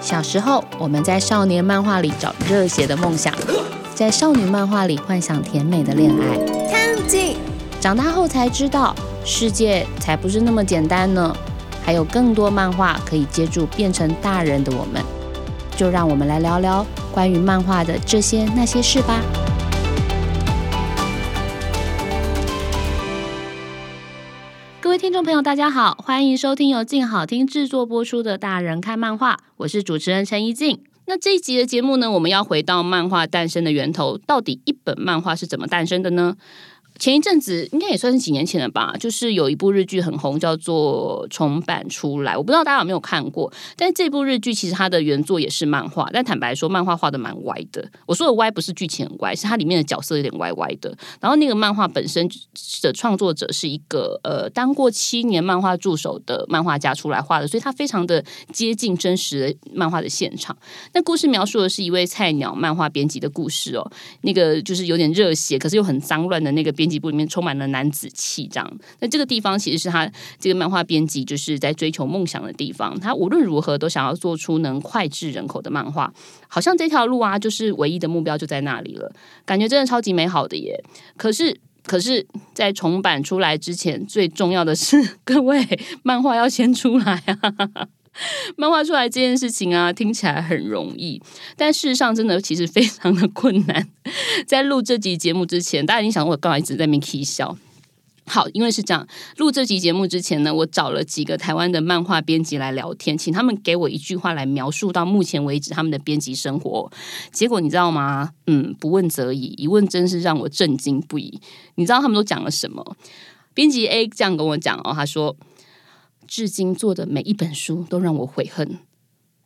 小时候，我们在少年漫画里找热血的梦想，在少女漫画里幻想甜美的恋爱。看紧，长大后才知道，世界才不是那么简单呢，还有更多漫画可以接住变成大人的我们。就让我们来聊聊关于漫画的这些那些事吧。听众朋友，大家好，欢迎收听由静好听制作播出的《大人看漫画》，我是主持人陈怡静。那这一集的节目呢，我们要回到漫画诞生的源头，到底一本漫画是怎么诞生的呢？前一阵子应该也算是几年前了吧，就是有一部日剧很红，叫做重版出来。我不知道大家有没有看过，但这部日剧其实它的原作也是漫画，但坦白说，漫画画的蛮歪的。我说的歪不是剧情很歪，是它里面的角色有点歪歪的。然后那个漫画本身的创作者是一个呃当过七年漫画助手的漫画家出来画的，所以他非常的接近真实的漫画的现场。那故事描述的是一位菜鸟漫画编辑的故事哦，那个就是有点热血，可是又很脏乱的那个编。辑部里面充满了男子气，这样。那这个地方其实是他这个漫画编辑就是在追求梦想的地方。他无论如何都想要做出能脍炙人口的漫画，好像这条路啊，就是唯一的目标就在那里了。感觉真的超级美好的耶！可是，可是在重版出来之前，最重要的是 各位漫画要先出来啊。漫画出来这件事情啊，听起来很容易，但事实上真的其实非常的困难。在录这集节目之前，大家已经想我刚才一直在那边 k 笑。好，因为是这样，录这集节目之前呢，我找了几个台湾的漫画编辑来聊天，请他们给我一句话来描述到目前为止他们的编辑生活。结果你知道吗？嗯，不问则已，一问真是让我震惊不已。你知道他们都讲了什么？编辑 A 这样跟我讲哦，他说。至今做的每一本书都让我悔恨，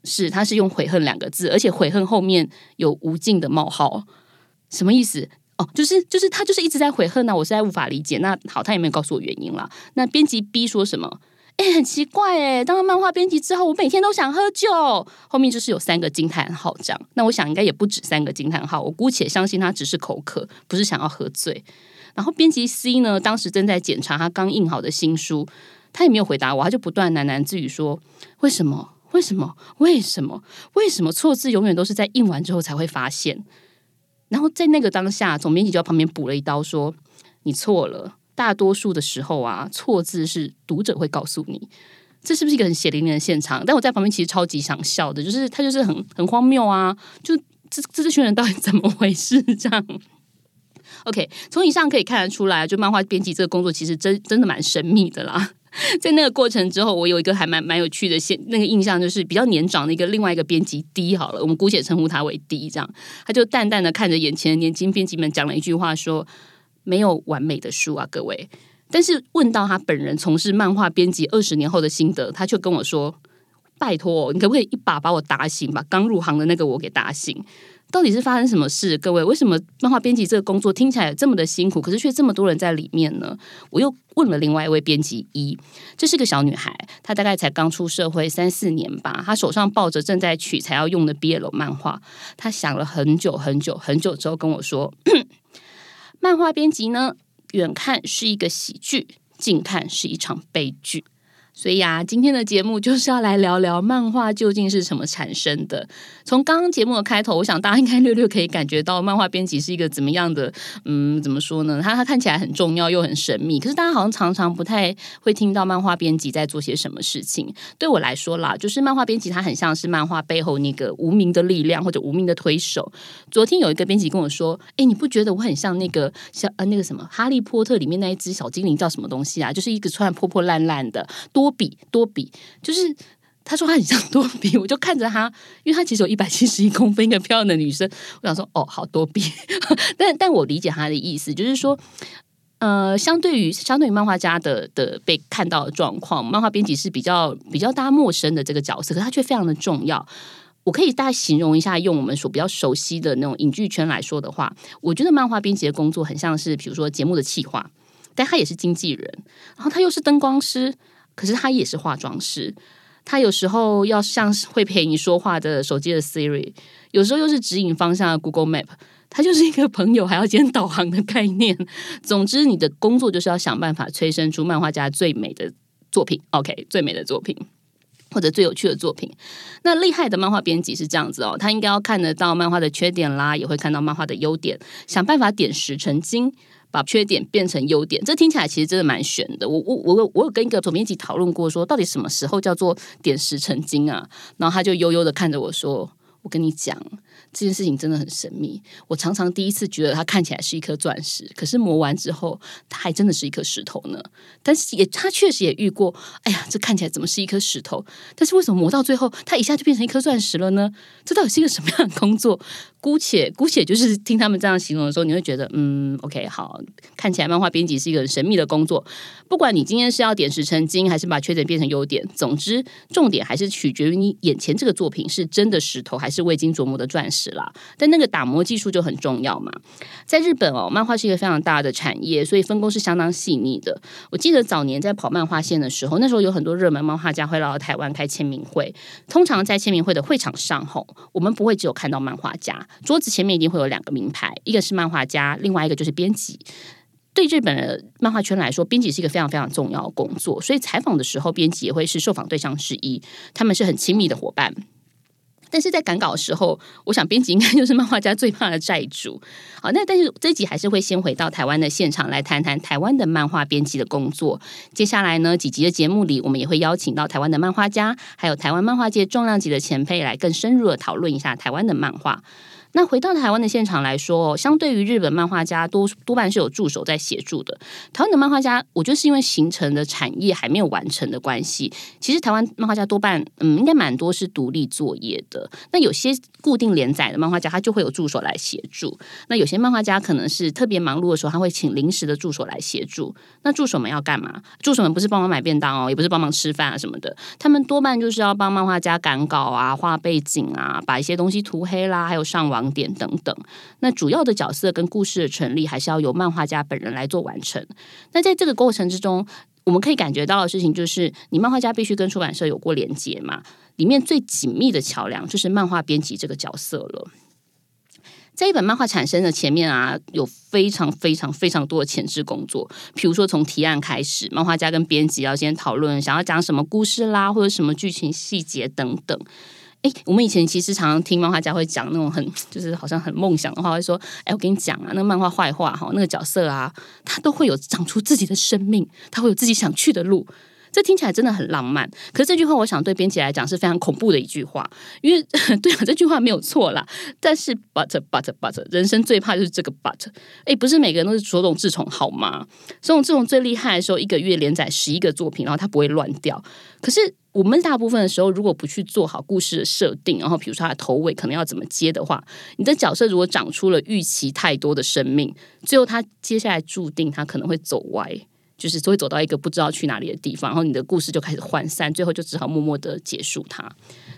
是他是用悔恨两个字，而且悔恨后面有无尽的冒号，什么意思？哦，就是就是他就是一直在悔恨呢，我实在无法理解。那好，他也没有告诉我原因了。那编辑 B 说什么？哎，很奇怪哎，当了漫画编辑之后，我每天都想喝酒。后面就是有三个惊叹号这样。那我想应该也不止三个惊叹号，我姑且相信他只是口渴，不是想要喝醉。然后编辑 C 呢，当时正在检查他刚印好的新书。他也没有回答我，他就不断喃喃自语说：“为什么？为什么？为什么？为什么错字永远都是在印完之后才会发现？”然后在那个当下，总编辑就在旁边补了一刀说：“你错了，大多数的时候啊，错字是读者会告诉你。”这是不是一个很血淋淋的现场？但我在旁边其实超级想笑的，就是他就是很很荒谬啊！就这这这群人到底怎么回事？这样。OK，从以上可以看得出来，就漫画编辑这个工作其实真真的蛮神秘的啦。在那个过程之后，我有一个还蛮蛮有趣的现那个印象，就是比较年长的一个另外一个编辑 D 好了，我们姑且称呼他为 D，这样他就淡淡的看着眼前的年轻编辑们，讲了一句话说：“没有完美的书啊，各位。”但是问到他本人从事漫画编辑二十年后的心得，他却跟我说：“拜托，你可不可以一把把我打醒，把刚入行的那个我给打醒？”到底是发生什么事？各位，为什么漫画编辑这个工作听起来这么的辛苦，可是却这么多人在里面呢？我又问了另外一位编辑一，这是个小女孩，她大概才刚出社会三四年吧，她手上抱着正在取材要用的 BL 漫画，她想了很久很久很久之后跟我说，漫画编辑呢，远看是一个喜剧，近看是一场悲剧。所以啊，今天的节目就是要来聊聊漫画究竟是什么产生的。从刚刚节目的开头，我想大家应该略略可以感觉到漫画编辑是一个怎么样的，嗯，怎么说呢？他他看起来很重要又很神秘，可是大家好像常常不太会听到漫画编辑在做些什么事情。对我来说啦，就是漫画编辑他很像是漫画背后那个无名的力量或者无名的推手。昨天有一个编辑跟我说：“哎，你不觉得我很像那个像呃那个什么哈利波特里面那一只小精灵叫什么东西啊？就是一个穿破破烂烂的多。”多比多比，就是他说他很像 多比，我就看着他，因为他其实有一百七十一公分，一个漂亮的女生。我想说，哦，好多比，但但我理解他的意思，就是说，呃，相对于相对于漫画家的的被看到的状况，漫画编辑是比较比较大家陌生的这个角色，可他却非常的重要。我可以大概形容一下，用我们所比较熟悉的那种影剧圈来说的话，我觉得漫画编辑的工作很像是，比如说节目的企划，但他也是经纪人，然后他又是灯光师。可是他也是化妆师，他有时候要像会陪你说话的手机的 Siri，有时候又是指引方向的 Google Map，他就是一个朋友还要兼导航的概念。总之，你的工作就是要想办法催生出漫画家最美的作品。OK，最美的作品。或者最有趣的作品。那厉害的漫画编辑是这样子哦，他应该要看得到漫画的缺点啦，也会看到漫画的优点，想办法点石成金，把缺点变成优点。这听起来其实真的蛮悬的。我我我我有跟一个总编辑讨论过，说到底什么时候叫做点石成金啊？然后他就悠悠的看着我说：“我跟你讲。”这件事情真的很神秘。我常常第一次觉得它看起来是一颗钻石，可是磨完之后，它还真的是一颗石头呢。但是也，他确实也遇过。哎呀，这看起来怎么是一颗石头？但是为什么磨到最后，它一下就变成一颗钻石了呢？这到底是一个什么样的工作？姑且姑且就是听他们这样形容的时候，你会觉得，嗯，OK，好，看起来漫画编辑是一个很神秘的工作。不管你今天是要点石成金，还是把缺点变成优点，总之重点还是取决于你眼前这个作品是真的石头，还是未经琢磨的钻石啦。但那个打磨技术就很重要嘛。在日本哦，漫画是一个非常大的产业，所以分工是相当细腻的。我记得早年在跑漫画线的时候，那时候有很多热门漫画家会来到台湾开签名会。通常在签名会的会场上，吼，我们不会只有看到漫画家。桌子前面一定会有两个名牌，一个是漫画家，另外一个就是编辑。对日本的漫画圈来说，编辑是一个非常非常重要的工作，所以采访的时候，编辑也会是受访对象之一，他们是很亲密的伙伴。但是在赶稿的时候，我想编辑应该就是漫画家最怕的债主。好，那但是这集还是会先回到台湾的现场来谈谈台湾的漫画编辑的工作。接下来呢，几集的节目里，我们也会邀请到台湾的漫画家，还有台湾漫画界重量级的前辈来更深入的讨论一下台湾的漫画。那回到台湾的现场来说，相对于日本漫画家，多多半是有助手在协助的。台湾的漫画家，我觉得是因为形成的产业还没有完成的关系，其实台湾漫画家多半，嗯，应该蛮多是独立作业的。那有些固定连载的漫画家，他就会有助手来协助。那有些漫画家可能是特别忙碌的时候，他会请临时的助手来协助。那助手们要干嘛？助手们不是帮忙买便当哦，也不是帮忙吃饭啊什么的，他们多半就是要帮漫画家赶稿啊、画背景啊、把一些东西涂黑啦，还有上网。点等等，那主要的角色跟故事的成立，还是要由漫画家本人来做完成。那在这个过程之中，我们可以感觉到的事情，就是你漫画家必须跟出版社有过连接嘛。里面最紧密的桥梁，就是漫画编辑这个角色了。在一本漫画产生的前面啊，有非常非常非常多的前置工作，比如说从提案开始，漫画家跟编辑要先讨论想要讲什么故事啦，或者什么剧情细节等等。哎，我们以前其实常常听漫画家会讲那种很就是好像很梦想的话，会说：“哎，我跟你讲啊，那个漫画坏话哈，那个角色啊，他都会有长出自己的生命，他会有自己想去的路。”这听起来真的很浪漫，可是这句话我想对编辑来讲是非常恐怖的一句话，因为 对啊，这句话没有错啦。但是 but but but 人生最怕就是这个 but，哎，不是每个人都是手冢治虫好吗？手冢治虫最厉害的时候，一个月连载十一个作品，然后他不会乱掉。可是我们大部分的时候，如果不去做好故事的设定，然后比如说他的头尾可能要怎么接的话，你的角色如果长出了预期太多的生命，最后他接下来注定他可能会走歪。就是会走到一个不知道去哪里的地方，然后你的故事就开始涣散，最后就只好默默的结束它。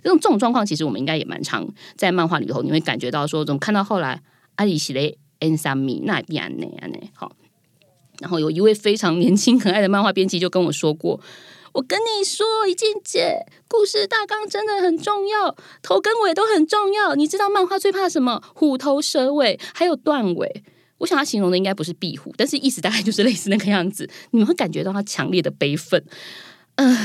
这种这种状况，其实我们应该也蛮常在漫画里头，你会感觉到说，怎么看到后来阿里西雷恩三米那边那样呢？好，然后有一位非常年轻可爱的漫画编辑就跟我说过：“我跟你说，一静姐，故事大纲真的很重要，头跟尾都很重要。你知道漫画最怕什么？虎头蛇尾，还有断尾。”我想他形容的应该不是壁虎，但是意思大概就是类似那个样子。你们会感觉到他强烈的悲愤。呃，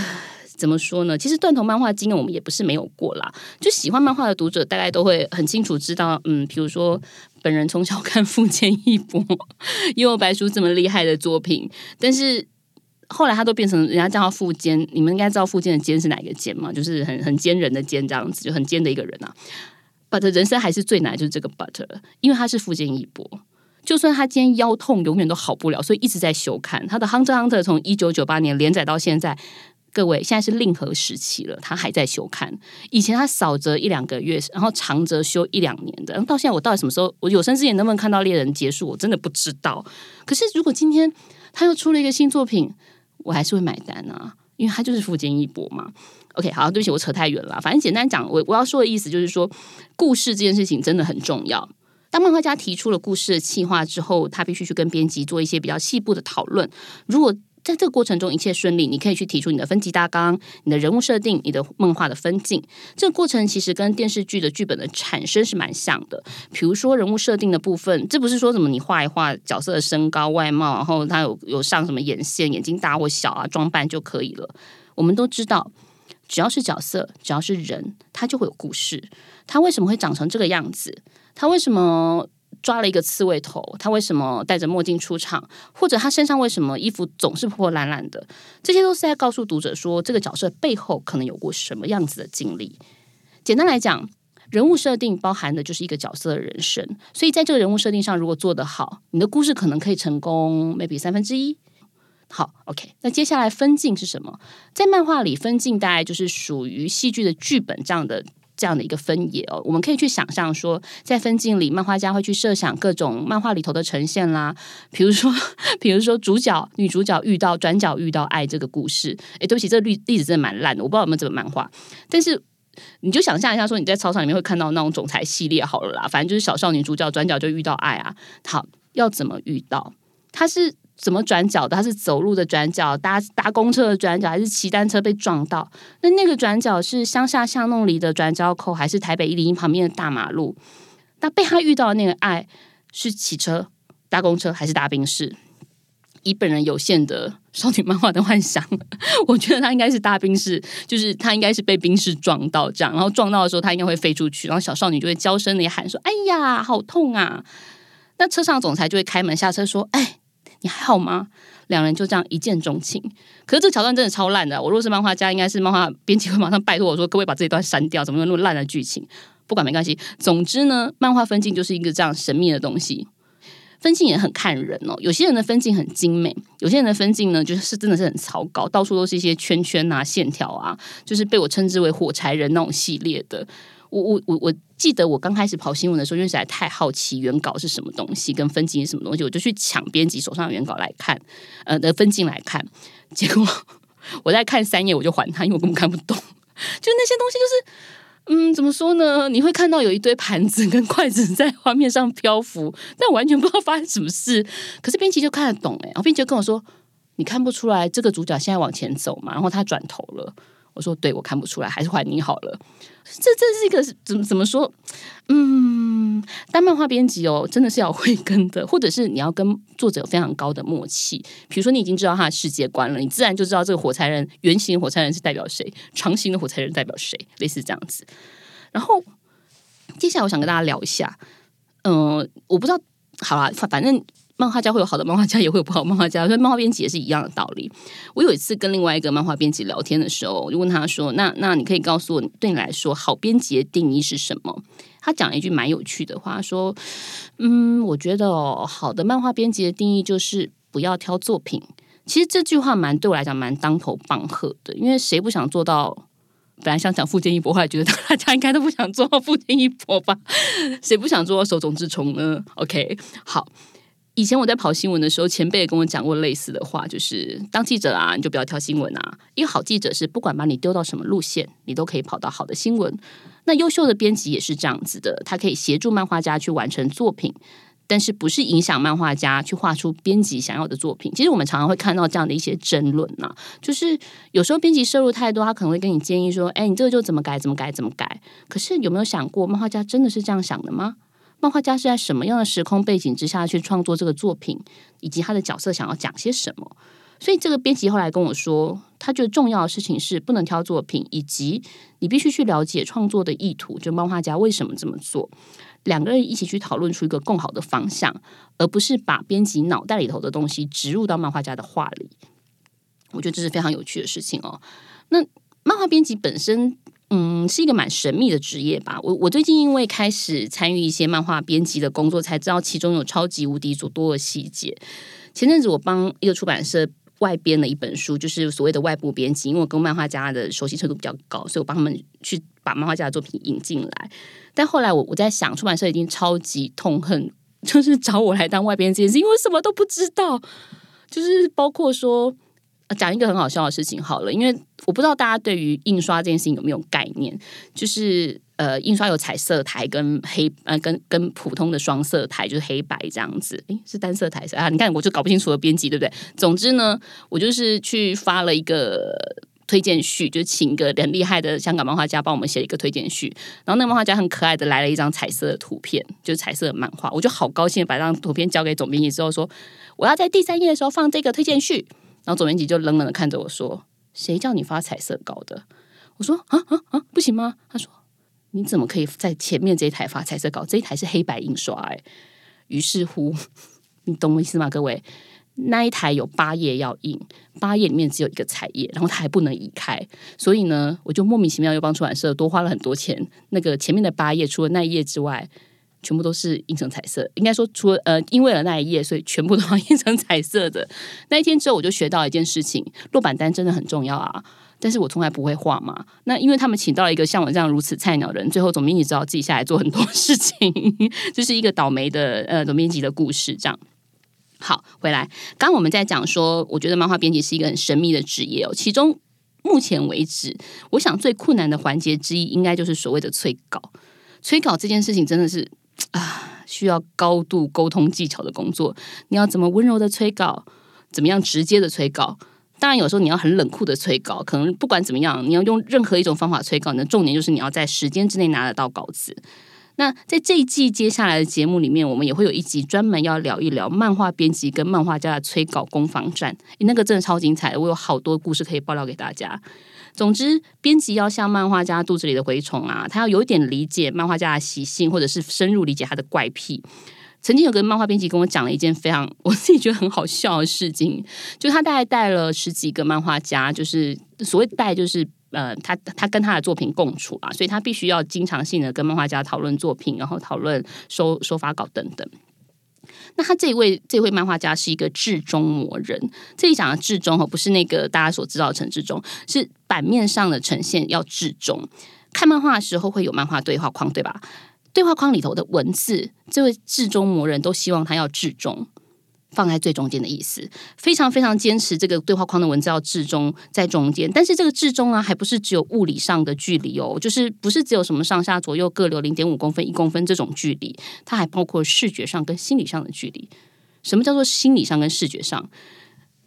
怎么说呢？其实断头漫画经验我们也不是没有过啦。就喜欢漫画的读者大概都会很清楚知道，嗯，比如说本人从小看富坚义博，也有白书这么厉害的作品，但是后来他都变成人家叫他富坚。你们应该知道富坚的坚是哪一个坚嘛？就是很很坚人的坚这样子，就很坚的一个人啊。But 人生还是最难，就是这个 But，因为他是富坚义博。就算他今天腰痛，永远都好不了，所以一直在休刊。他的《Hunter Hunter》从一九九八年连载到现在，各位现在是令和时期了，他还在休刊。以前他少则一两个月，然后长则休一两年的。到现在，我到底什么时候我有生之年能不能看到猎人结束，我真的不知道。可是如果今天他又出了一个新作品，我还是会买单啊，因为他就是富坚义博嘛。OK，好，对不起，我扯太远了。反正简单讲，我我要说的意思就是说，故事这件事情真的很重要。当漫画家提出了故事的企划之后，他必须去跟编辑做一些比较细部的讨论。如果在这个过程中一切顺利，你可以去提出你的分级大纲、你的人物设定、你的漫画的分镜。这个过程其实跟电视剧的剧本的产生是蛮像的。比如说人物设定的部分，这不是说什么你画一画角色的身高、外貌，然后他有有上什么眼线、眼睛大或小啊，装扮就可以了。我们都知道。只要是角色，只要是人，他就会有故事。他为什么会长成这个样子？他为什么抓了一个刺猬头？他为什么戴着墨镜出场？或者他身上为什么衣服总是破破烂烂的？这些都是在告诉读者说，这个角色背后可能有过什么样子的经历。简单来讲，人物设定包含的就是一个角色的人生。所以在这个人物设定上，如果做得好，你的故事可能可以成功，maybe 三分之一。好，OK，那接下来分镜是什么？在漫画里，分镜大概就是属于戏剧的剧本这样的这样的一个分野哦。我们可以去想象说，在分镜里，漫画家会去设想各种漫画里头的呈现啦，比如说，比如说主角女主角遇到转角遇到爱这个故事。诶，对不起，这例例子真的蛮烂的，我不知道有没有这个漫画。但是你就想象一下，说你在操场里面会看到那种总裁系列好了啦，反正就是小少女主角转角就遇到爱啊。好，要怎么遇到？他是。怎么转角的？他是走路的转角，搭搭公车的转角，还是骑单车被撞到？那那个转角是乡下巷弄里的转角口，还是台北一零一旁边的大马路？那被他遇到的那个爱是骑车、搭公车，还是搭宾士？以本人有限的少女漫画的幻想，我觉得他应该是搭宾士，就是他应该是被宾士撞到这样，然后撞到的时候他应该会飞出去，然后小少女就会娇声的喊说：“哎呀，好痛啊！”那车上总裁就会开门下车说：“哎。”你还好吗？两人就这样一见钟情。可是这桥段真的超烂的。我若是漫画家，应该是漫画编辑会马上拜托我说：“各位把这一段删掉，怎么有那么烂的剧情？”不管没关系。总之呢，漫画分镜就是一个这样神秘的东西。分镜也很看人哦。有些人的分镜很精美，有些人的分镜呢，就是真的是很草稿，到处都是一些圈圈啊、线条啊，就是被我称之为“火柴人”那种系列的。我我我我记得我刚开始跑新闻的时候，因为实在太好奇原稿是什么东西，跟分镜是什么东西，我就去抢编辑手上的原稿来看，呃的分镜来看。结果我在看三页，我就还他，因为我根本看不懂。就那些东西，就是嗯，怎么说呢？你会看到有一堆盘子跟筷子在画面上漂浮，但完全不知道发生什么事。可是编辑就看得懂哎，然后编辑就跟我说：“你看不出来这个主角现在往前走嘛？”然后他转头了。我说：“对，我看不出来，还是还你好了。”这这是一个怎么怎么说？嗯，当漫画编辑哦，真的是要会跟的，或者是你要跟作者有非常高的默契。比如说，你已经知道他的世界观了，你自然就知道这个火柴人圆形火柴人是代表谁，长形的火柴人代表谁，类似这样子。然后接下来我想跟大家聊一下，嗯，我不知道，好了，反正。漫画家会有好的漫画家，也会有不好漫画家。所以漫画编辑也是一样的道理。我有一次跟另外一个漫画编辑聊天的时候，我就问他说：“那那你可以告诉我，对你来说，好编辑的定义是什么？”他讲了一句蛮有趣的话，说：“嗯，我觉得哦，好的漫画编辑的定义就是不要挑作品。”其实这句话蛮对我来讲蛮当头棒喝的，因为谁不想做到？本来想讲富坚义博，后来觉得大家应该都不想做到富坚义博吧？谁不想做到手冢治虫呢？OK，好。以前我在跑新闻的时候，前辈也跟我讲过类似的话，就是当记者啊，你就不要挑新闻啊。因为好记者是不管把你丢到什么路线，你都可以跑到好的新闻。那优秀的编辑也是这样子的，他可以协助漫画家去完成作品，但是不是影响漫画家去画出编辑想要的作品。其实我们常常会看到这样的一些争论呐，就是有时候编辑摄入太多，他可能会跟你建议说：“哎，你这个就怎么改，怎么改，怎么改。”可是有没有想过，漫画家真的是这样想的吗？漫画家是在什么样的时空背景之下去创作这个作品，以及他的角色想要讲些什么？所以这个编辑后来跟我说，他觉得重要的事情是不能挑作品，以及你必须去了解创作的意图，就漫画家为什么这么做。两个人一起去讨论出一个更好的方向，而不是把编辑脑袋里头的东西植入到漫画家的画里。我觉得这是非常有趣的事情哦。那漫画编辑本身。嗯，是一个蛮神秘的职业吧。我我最近因为开始参与一些漫画编辑的工作，才知道其中有超级无敌多的细节。前阵子我帮一个出版社外编了一本书，就是所谓的外部编辑，因为我跟漫画家的熟悉程度比较高，所以我帮他们去把漫画家的作品引进来。但后来我我在想，出版社已经超级痛恨，就是找我来当外编这件事，因为什么都不知道，就是包括说。讲一个很好笑的事情好了，因为我不知道大家对于印刷这件事情有没有概念，就是呃，印刷有彩色台跟黑呃跟跟普通的双色台，就是黑白这样子。诶，是单色台色啊？你看我就搞不清楚了，编辑对不对？总之呢，我就是去发了一个推荐序，就请一个很厉害的香港漫画家帮我们写一个推荐序，然后那个漫画家很可爱的来了一张彩色的图片，就是彩色的漫画，我就好高兴把这张图片交给总编辑之后说，我要在第三页的时候放这个推荐序。然后总编辑就冷冷的看着我说：“谁叫你发彩色稿的？”我说啊啊啊，不行吗？他说你怎么可以在前面这一台发彩色稿？这一台是黑白印刷哎。于是乎，你懂我意思吗？各位，那一台有八页要印，八页里面只有一个彩页，然后它还不能移开，所以呢，我就莫名其妙又帮出版社多花了很多钱。那个前面的八页，除了那一页之外，全部都是印成彩色。应该说，除了呃，因为了那一页，所以全部都要印成彩色的。那一天之后，我就学到一件事情：落版单真的很重要啊。但是我从来不会画嘛。那因为他们请到了一个像我这样如此菜鸟的人，最后总编辑知道自己下来做很多事情，就是一个倒霉的呃总编辑的故事。这样好，回来，刚我们在讲说，我觉得漫画编辑是一个很神秘的职业哦。其中目前为止，我想最困难的环节之一，应该就是所谓的催稿。催稿这件事情真的是啊，需要高度沟通技巧的工作。你要怎么温柔的催稿？怎么样直接的催稿？当然，有时候你要很冷酷的催稿，可能不管怎么样，你要用任何一种方法催稿，你的重点就是你要在时间之内拿得到稿子。那在这一季接下来的节目里面，我们也会有一集专门要聊一聊漫画编辑跟漫画家的催稿攻防战，那个真的超精彩，我有好多故事可以爆料给大家。总之，编辑要像漫画家肚子里的蛔虫啊，他要有一点理解漫画家的习性，或者是深入理解他的怪癖。曾经有个漫画编辑跟我讲了一件非常我自己觉得很好笑的事情，就他大概带了十几个漫画家，就是所谓带就是呃，他他跟他的作品共处啊，所以他必须要经常性的跟漫画家讨论作品，然后讨论收收发稿等等。那他这位这位漫画家是一个至中魔人，这里讲的至中哦，不是那个大家所知道的陈志忠，是版面上的呈现要至中。看漫画的时候会有漫画对话框，对吧？对话框里头的文字，这位至中魔人都希望他要至中，放在最中间的意思，非常非常坚持这个对话框的文字要至中在中间。但是这个至中啊，还不是只有物理上的距离哦，就是不是只有什么上下左右各留零点五公分、一公分这种距离，它还包括视觉上跟心理上的距离。什么叫做心理上跟视觉上？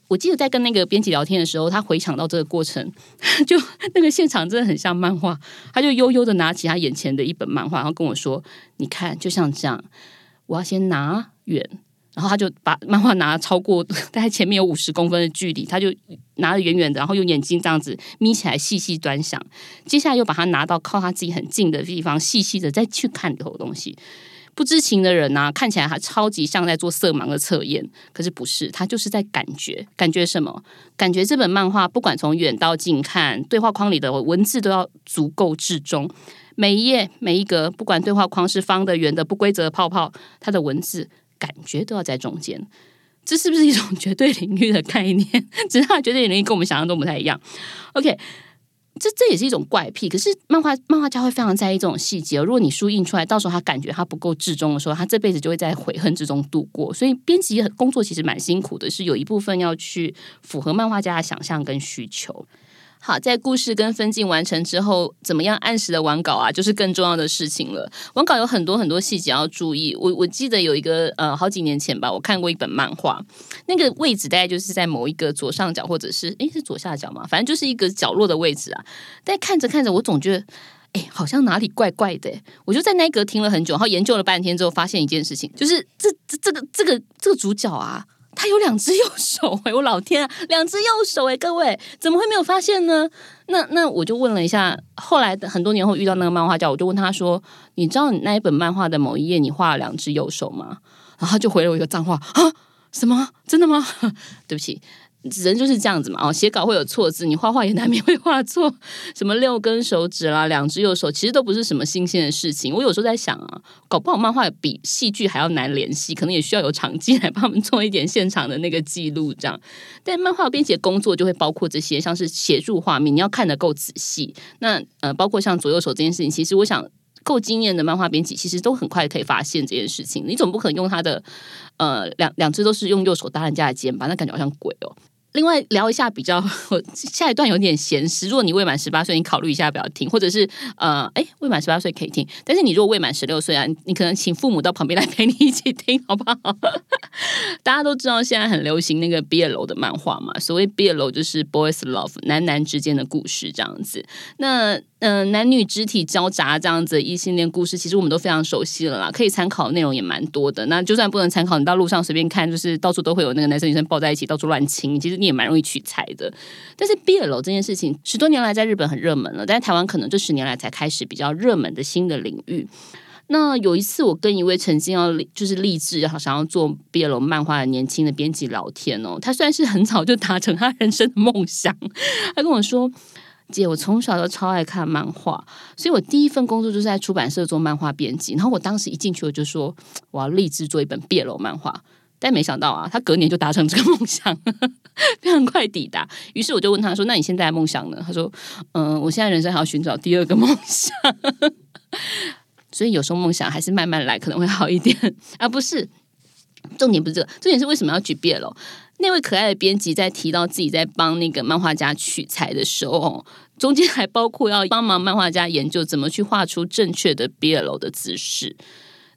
我记得在跟那个编辑聊天的时候，他回想到这个过程，就那个现场真的很像漫画。他就悠悠的拿起他眼前的一本漫画，然后跟我说：“你看，就像这样，我要先拿远，然后他就把漫画拿超过 大概前面有五十公分的距离，他就拿得远远的，然后用眼睛这样子眯起来细细端详。接下来又把它拿到靠他自己很近的地方，细细的再去看里头东西。”不知情的人呐，看起来还超级像在做色盲的测验，可是不是，他就是在感觉，感觉什么？感觉这本漫画不管从远到近看，对话框里的文字都要足够至中，每一页每一格，不管对话框是方的、圆的、不规则的泡泡，它的文字感觉都要在中间。这是不是一种绝对领域的概念？只是它绝对领域跟我们想象中不太一样。OK。这这也是一种怪癖，可是漫画漫画家会非常在意这种细节。如果你书印出来，到时候他感觉他不够至中的时候，他这辈子就会在悔恨之中度过。所以编辑工作其实蛮辛苦的，是有一部分要去符合漫画家的想象跟需求。好，在故事跟分镜完成之后，怎么样按时的完稿啊，就是更重要的事情了。完稿有很多很多细节要注意。我我记得有一个呃，好几年前吧，我看过一本漫画，那个位置大概就是在某一个左上角，或者是诶是左下角嘛，反正就是一个角落的位置啊。但看着看着，我总觉得诶好像哪里怪怪的。我就在那一格停了很久，然后研究了半天之后，发现一件事情，就是这这这个这个这个主角啊。他有两只右手哎，我老天啊，两只右手哎，各位怎么会没有发现呢？那那我就问了一下，后来很多年后遇到那个漫画家，我就问他说：“你知道你那一本漫画的某一页你画了两只右手吗？”然后他就回了我一个脏话啊，什么？真的吗？对不起。人就是这样子嘛，哦，写稿会有错字，你画画也难免会画错。什么六根手指啦，两只右手，其实都不是什么新鲜的事情。我有时候在想啊，搞不好漫画比戏剧还要难联系，可能也需要有场记来帮他们做一点现场的那个记录，这样。但漫画编辑工作就会包括这些，像是协助画面，你要看得够仔细。那呃，包括像左右手这件事情，其实我想够经验的漫画编辑，其实都很快可以发现这件事情。你总不可能用他的呃两两只都是用右手搭人家的肩吧？那感觉好像鬼哦。另外聊一下比较，下一段有点闲时。如果你未满十八岁，你考虑一下不要听，或者是呃，哎，未满十八岁可以听。但是你如果未满十六岁啊，你可能请父母到旁边来陪你一起听，好不好？大家都知道现在很流行那个 BL 的漫画嘛，所谓 BL 就是 boys love 男男之间的故事这样子。那嗯，男女肢体交杂这样子异性恋故事，其实我们都非常熟悉了啦，可以参考的内容也蛮多的。那就算不能参考，你到路上随便看，就是到处都会有那个男生女生抱在一起到处乱亲，其实你也蛮容易取材的。但是 BL 这件事情十多年来在日本很热门了，但是台湾可能这十年来才开始比较热门的新的领域。那有一次，我跟一位曾经要就是立志好想要做 BL 漫画的年轻的编辑聊天哦，他虽然是很早就达成他人生的梦想，他跟我说：“姐，我从小就超爱看漫画，所以我第一份工作就是在出版社做漫画编辑。然后我当时一进去，我就说我要立志做一本 BL 漫画，但没想到啊，他隔年就达成这个梦想，非常快抵达。于是我就问他说：‘那你现在的梦想呢？’他说：‘嗯，我现在人生还要寻找第二个梦想。’所以有时候梦想还是慢慢来可能会好一点，而不是重点不是这个，重点是为什么要举辩了？那位可爱的编辑在提到自己在帮那个漫画家取材的时候，中间还包括要帮忙漫画家研究怎么去画出正确的 BL 的姿势，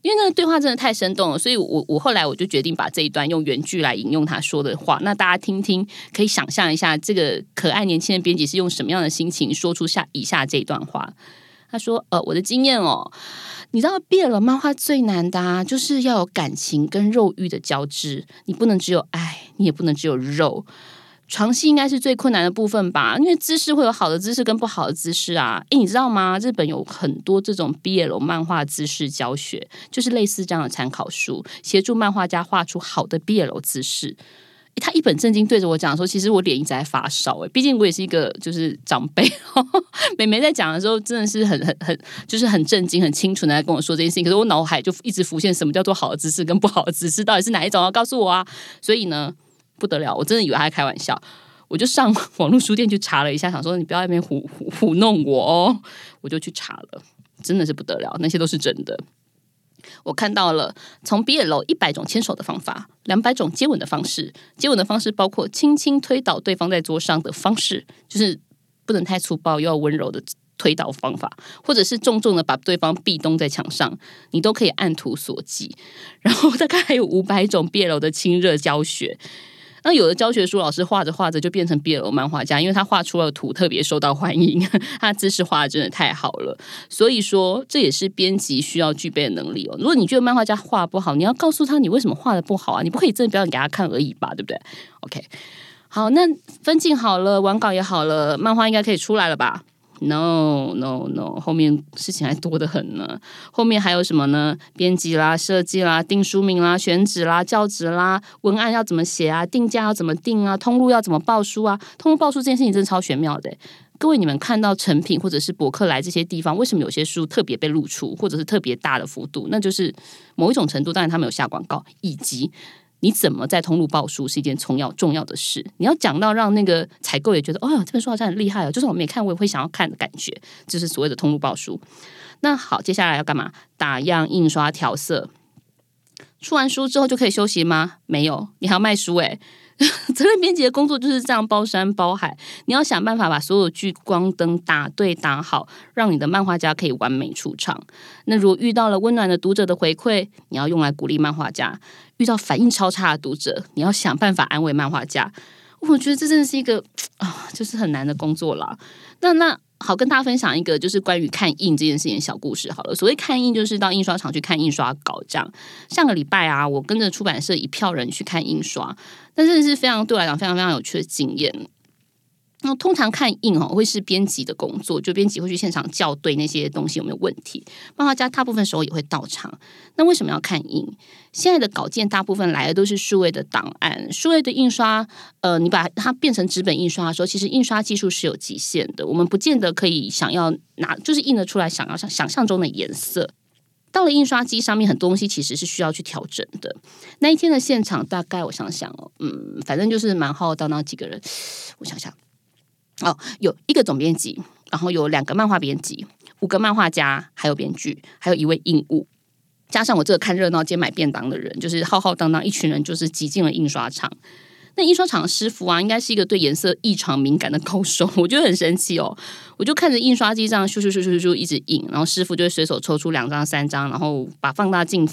因为那个对话真的太生动了，所以我我后来我就决定把这一段用原句来引用他说的话，那大家听听，可以想象一下这个可爱年轻的编辑是用什么样的心情说出下以下这一段话。他说：“呃，我的经验哦，你知道，变了漫画最难的啊，就是要有感情跟肉欲的交织，你不能只有爱，你也不能只有肉。床戏应该是最困难的部分吧，因为姿势会有好的姿势跟不好的姿势啊。诶，你知道吗？日本有很多这种 BL 漫画姿势教学，就是类似这样的参考书，协助漫画家画出好的 BL 姿势。”他一本正经对着我讲说：“其实我脸一直在发烧，哎，毕竟我也是一个就是长辈。美眉在讲的时候，真的是很很很，就是很震惊、很清楚的在跟我说这件事情。可是我脑海就一直浮现什么叫做好的姿势跟不好的姿势，到底是哪一种？要告诉我啊！所以呢，不得了，我真的以为他在开玩笑，我就上网络书店去查了一下，想说你不要那边糊糊糊弄我哦，我就去查了，真的是不得了，那些都是真的。”我看到了从毕业楼一百种牵手的方法，两百种接吻的方式。接吻的方式包括轻轻推倒对方在桌上的方式，就是不能太粗暴又要温柔的推倒方法，或者是重重的把对方壁咚在墙上，你都可以按图索骥。然后大概还有五百种毕业楼的亲热教学。那有的教学书老师画着画着就变成 BL 漫画家，因为他画出了图特别受到欢迎，他姿势画的真的太好了。所以说这也是编辑需要具备的能力哦。如果你觉得漫画家画不好，你要告诉他你为什么画的不好啊，你不可以真的表演给他看而已吧，对不对？OK，好，那分镜好了，完稿也好了，漫画应该可以出来了吧？No no no，后面事情还多得很呢。后面还有什么呢？编辑啦、设计啦、定书名啦、选址啦、教职啦、文案要怎么写啊？定价要怎么定啊？通路要怎么报书啊？通路报书这件事情真的超玄妙的。各位，你们看到成品或者是博客来这些地方，为什么有些书特别被露出，或者是特别大的幅度？那就是某一种程度，当然他们有下广告，以及。你怎么在通路报书是一件重要重要的事。你要讲到让那个采购也觉得，哦，这本书好像很厉害哦，就算我没看，我也会想要看的感觉，就是所谓的通路报书。那好，接下来要干嘛？打样、印刷、调色。出完书之后就可以休息吗？没有，你还要卖书诶。责任编辑的工作就是这样包山包海，你要想办法把所有聚光灯打对打好，让你的漫画家可以完美出场。那如果遇到了温暖的读者的回馈，你要用来鼓励漫画家；遇到反应超差的读者，你要想办法安慰漫画家。我觉得这真的是一个啊，就是很难的工作啦。那那。好，跟大家分享一个就是关于看印这件事情的小故事。好了，所谓看印，就是到印刷厂去看印刷稿。这样，上个礼拜啊，我跟着出版社一票人去看印刷，但真的是非常对我来讲非常非常有趣的经验。那通常看印哦，会是编辑的工作，就编辑会去现场校对那些东西有没有问题。漫画家大部分时候也会到场。那为什么要看印？现在的稿件大部分来的都是数位的档案，数位的印刷，呃，你把它变成纸本印刷的时候，其实印刷技术是有极限的。我们不见得可以想要拿，就是印得出来想要想想象中的颜色。到了印刷机上面，很多东西其实是需要去调整的。那一天的现场，大概我想想哦，嗯，反正就是蛮浩荡，那几个人，我想想。哦，有一个总编辑，然后有两个漫画编辑，五个漫画家，还有编剧，还有一位印务，加上我这个看热闹兼买便当的人，就是浩浩荡荡一群人，就是挤进了印刷厂。那印刷厂师傅啊，应该是一个对颜色异常敏感的高手，我觉得很神奇哦。我就看着印刷机这样咻咻咻咻咻一直印，然后师傅就会随手抽出两张、三张，然后把放大镜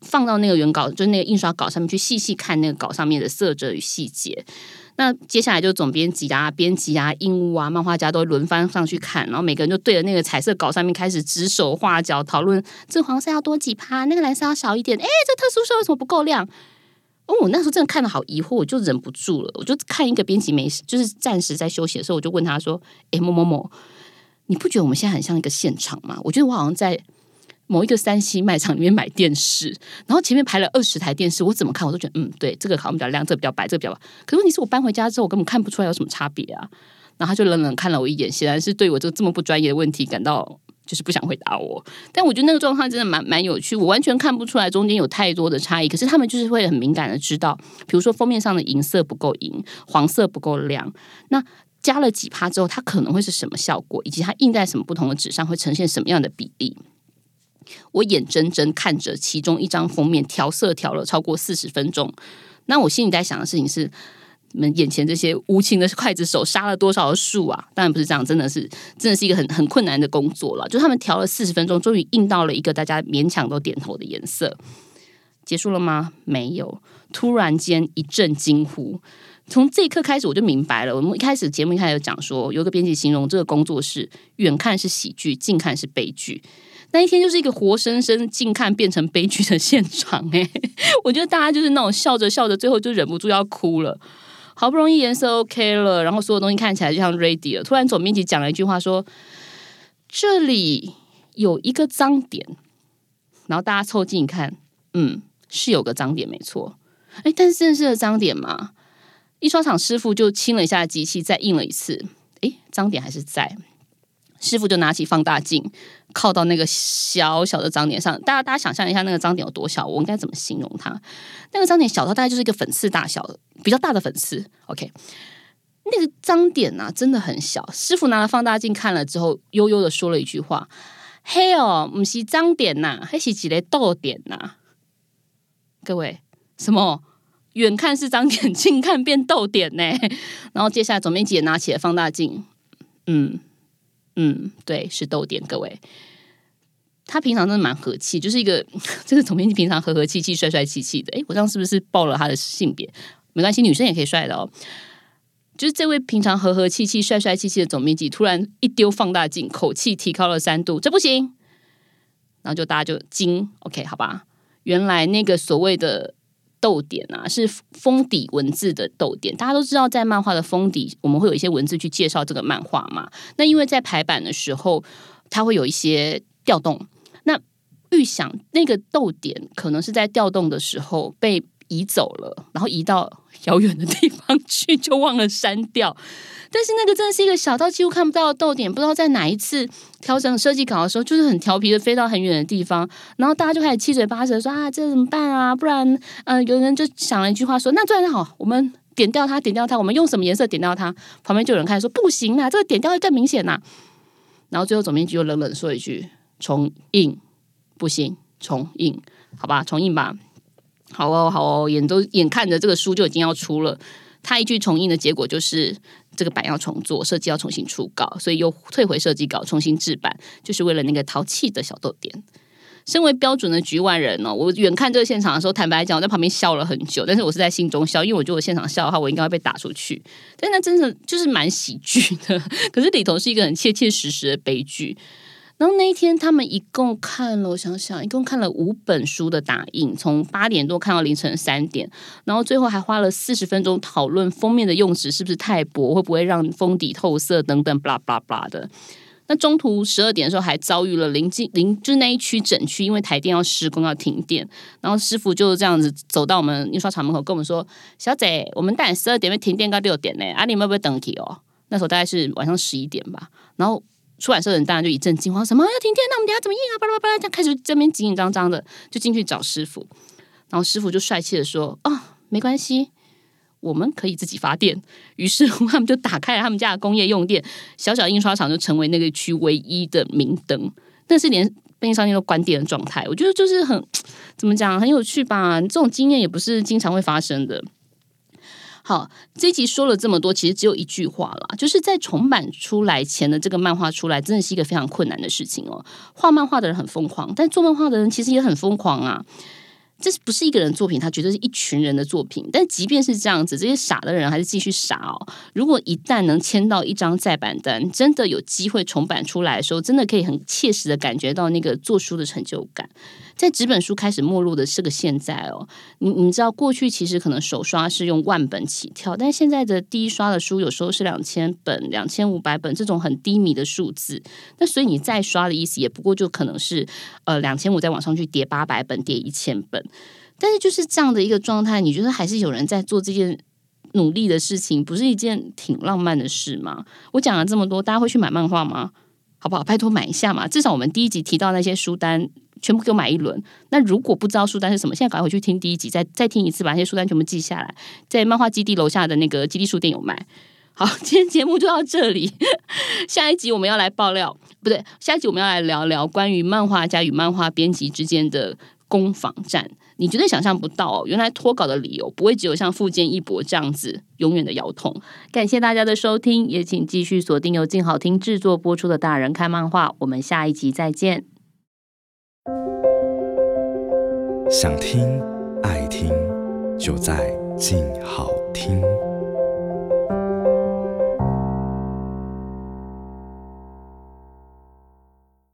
放到那个原稿，就是那个印刷稿上面去细细看那个稿上面的色泽与细节。那接下来就总编辑啊、编辑啊、印务啊、漫画家都轮番上去看，然后每个人就对着那个彩色稿上面开始指手画脚，讨论这黄色要多几趴，那个蓝色要少一点。哎，这特殊色为什么不够亮？哦，我那时候真的看的好疑惑，我就忍不住了，我就看一个编辑没事，就是暂时在休息的时候，我就问他说：“哎，某某某，你不觉得我们现在很像一个现场吗？我觉得我好像在。”某一个山西卖场里面买电视，然后前面排了二十台电视，我怎么看我都觉得，嗯，对，这个好像比较亮，这比较白，这个比较白。可问题是我搬回家之后，我根本看不出来有什么差别啊。然后他就冷冷看了我一眼，显然是对我这个这么不专业的问题感到就是不想回答我。但我觉得那个状况真的蛮蛮有趣，我完全看不出来中间有太多的差异。可是他们就是会很敏感的知道，比如说封面上的银色不够银，黄色不够亮，那加了几趴之后，它可能会是什么效果，以及它印在什么不同的纸上会呈现什么样的比例。我眼睁睁看着其中一张封面调色调了超过四十分钟，那我心里在想的事情是：你们眼前这些无情的刽子手杀了多少树啊？当然不是这样，真的是真的是一个很很困难的工作了。就他们调了四十分钟，终于印到了一个大家勉强都点头的颜色。结束了吗？没有。突然间一阵惊呼，从这一刻开始我就明白了。我们一开始节目一开始讲说，有个编辑形容这个工作室远看是喜剧，近看是悲剧。那一天就是一个活生生近看变成悲剧的现场哎，我觉得大家就是那种笑着笑着，最后就忍不住要哭了。好不容易颜色 OK 了，然后所有东西看起来就像 ready 了。突然总编辑讲了一句话说：“这里有一个脏点。”然后大家凑近看，嗯，是有个脏点没错。哎，但是真的是脏点吗？印刷厂师傅就清了一下机器，再印了一次，哎，脏点还是在。师傅就拿起放大镜，靠到那个小小的脏点上。大家，大家想象一下，那个脏点有多小？我应该怎么形容它？那个脏点小到大概就是一个粉刺大小，比较大的粉刺。OK，那个脏点呢，真的很小。师傅拿了放大镜看了之后，悠悠的说了一句话：“嘿哦，不是脏点呐，还是几个痘点呐。”各位，什么？远看是脏点，近看变痘点呢？然后接下来总编辑也拿起了放大镜，嗯。嗯，对，是豆点。各位，他平常真的蛮和气，就是一个 这个总编辑，平常和和气气、帅帅气气的。哎，我这样是不是报了他的性别？没关系，女生也可以帅的哦。就是这位平常和和气气、帅帅气气的总编辑，突然一丢放大镜，口气提高了三度，这不行。然后就大家就惊，OK，好吧？原来那个所谓的。逗点啊，是封底文字的逗点。大家都知道，在漫画的封底，我们会有一些文字去介绍这个漫画嘛。那因为在排版的时候，它会有一些调动。那预想那个逗点可能是在调动的时候被移走了，然后移到遥远的地方去，就忘了删掉。但是那个真的是一个小到几乎看不到的逗点，不知道在哪一次调整设计稿的时候，就是很调皮的飞到很远的地方，然后大家就开始七嘴八舌说啊，这怎么办啊？不然，嗯，有人就想了一句话说，那这样好，我们点掉它，点掉它，我们用什么颜色点掉它？旁边就有人开始说不行啊，这个点掉会更明显呐。然后最后总编辑又冷冷说一句重印，不行，重印，好吧，重印吧。好哦，好哦，眼都眼看着这个书就已经要出了，他一句重印的结果就是。这个版要重做，设计要重新出稿，所以又退回设计稿，重新制版，就是为了那个淘气的小豆点。身为标准的局外人呢，我远看这个现场的时候，坦白讲，我在旁边笑了很久，但是我是在心中笑，因为我觉得我现场笑的话，我应该会被打出去。但那真的就是蛮喜剧的，可是里头是一个很切切实实的悲剧。然后那一天，他们一共看了，我想想，一共看了五本书的打印，从八点多看到凌晨三点，然后最后还花了四十分钟讨论封面的用纸是不是太薄，会不会让封底透色等等，blah blah blah 的。那中途十二点的时候还遭遇了临近临，就是那一区整区因为台电要施工要停电，然后师傅就这样子走到我们印刷厂门口跟我们说：“小姐，我们大概十二点会停电到六点呢，啊，你们会不会等起哦？”那时候大概是晚上十一点吧，然后。出版社的人当然就一阵惊慌，什么要停电？那我们等下怎么印啊？巴拉巴拉，这样开始这边紧紧张张的就进去找师傅，然后师傅就帅气的说：“啊，没关系，我们可以自己发电。”于是他们就打开了他们家的工业用电，小小印刷厂就成为那个区唯一的明灯。但是连便利商店都关电的状态，我觉得就是很怎么讲，很有趣吧？这种经验也不是经常会发生的。好，这集说了这么多，其实只有一句话啦，就是在重版出来前的这个漫画出来，真的是一个非常困难的事情哦。画漫画的人很疯狂，但做漫画的人其实也很疯狂啊。这是不是一个人作品？他觉得是一群人的作品。但即便是这样子，这些傻的人还是继续傻哦。如果一旦能签到一张再版单，真的有机会重版出来的时候，真的可以很切实的感觉到那个做书的成就感。在纸本书开始没落的这个现在哦，你你知道过去其实可能首刷是用万本起跳，但现在的第一刷的书有时候是两千本、两千五百本这种很低迷的数字。那所以你再刷的意思也不过就可能是呃两千五再往上去叠八百本、叠一千本。但是就是这样的一个状态，你觉得还是有人在做这件努力的事情，不是一件挺浪漫的事吗？我讲了这么多，大家会去买漫画吗？好不好？拜托买一下嘛！至少我们第一集提到那些书单。全部给我买一轮。那如果不知道书单是什么，现在赶快回去听第一集，再再听一次，把那些书单全部记下来，在漫画基地楼下的那个基地书店有卖。好，今天节目就到这里。下一集我们要来爆料，不对，下一集我们要来聊聊关于漫画家与漫画编辑之间的攻防战。你绝对想象不到哦，原来脱稿的理由不会只有像富坚义博这样子永远的腰痛。感谢大家的收听，也请继续锁定由静好听制作播出的《大人看漫画》，我们下一集再见。想听爱听，就在静好听。